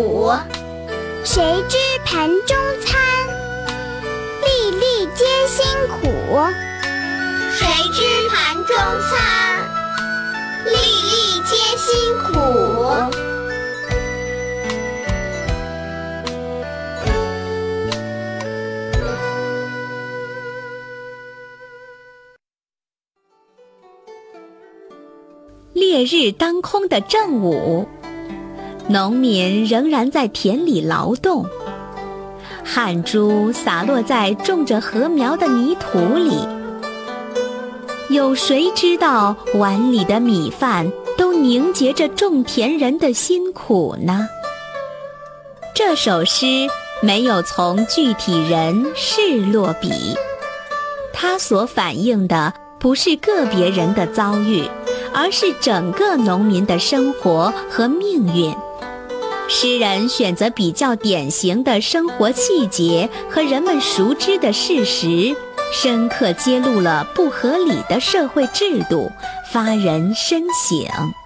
下土。谁知盘中餐，粒粒皆辛苦。谁知盘中餐，粒粒皆辛苦。烈日当空的正午，农民仍然在田里劳动，汗珠洒落在种着禾苗的泥土里。有谁知道碗里的米饭都凝结着种田人的辛苦呢？这首诗没有从具体人事落笔，它所反映的不是个别人的遭遇。而是整个农民的生活和命运。诗人选择比较典型的生活细节和人们熟知的事实，深刻揭露了不合理的社会制度，发人深省。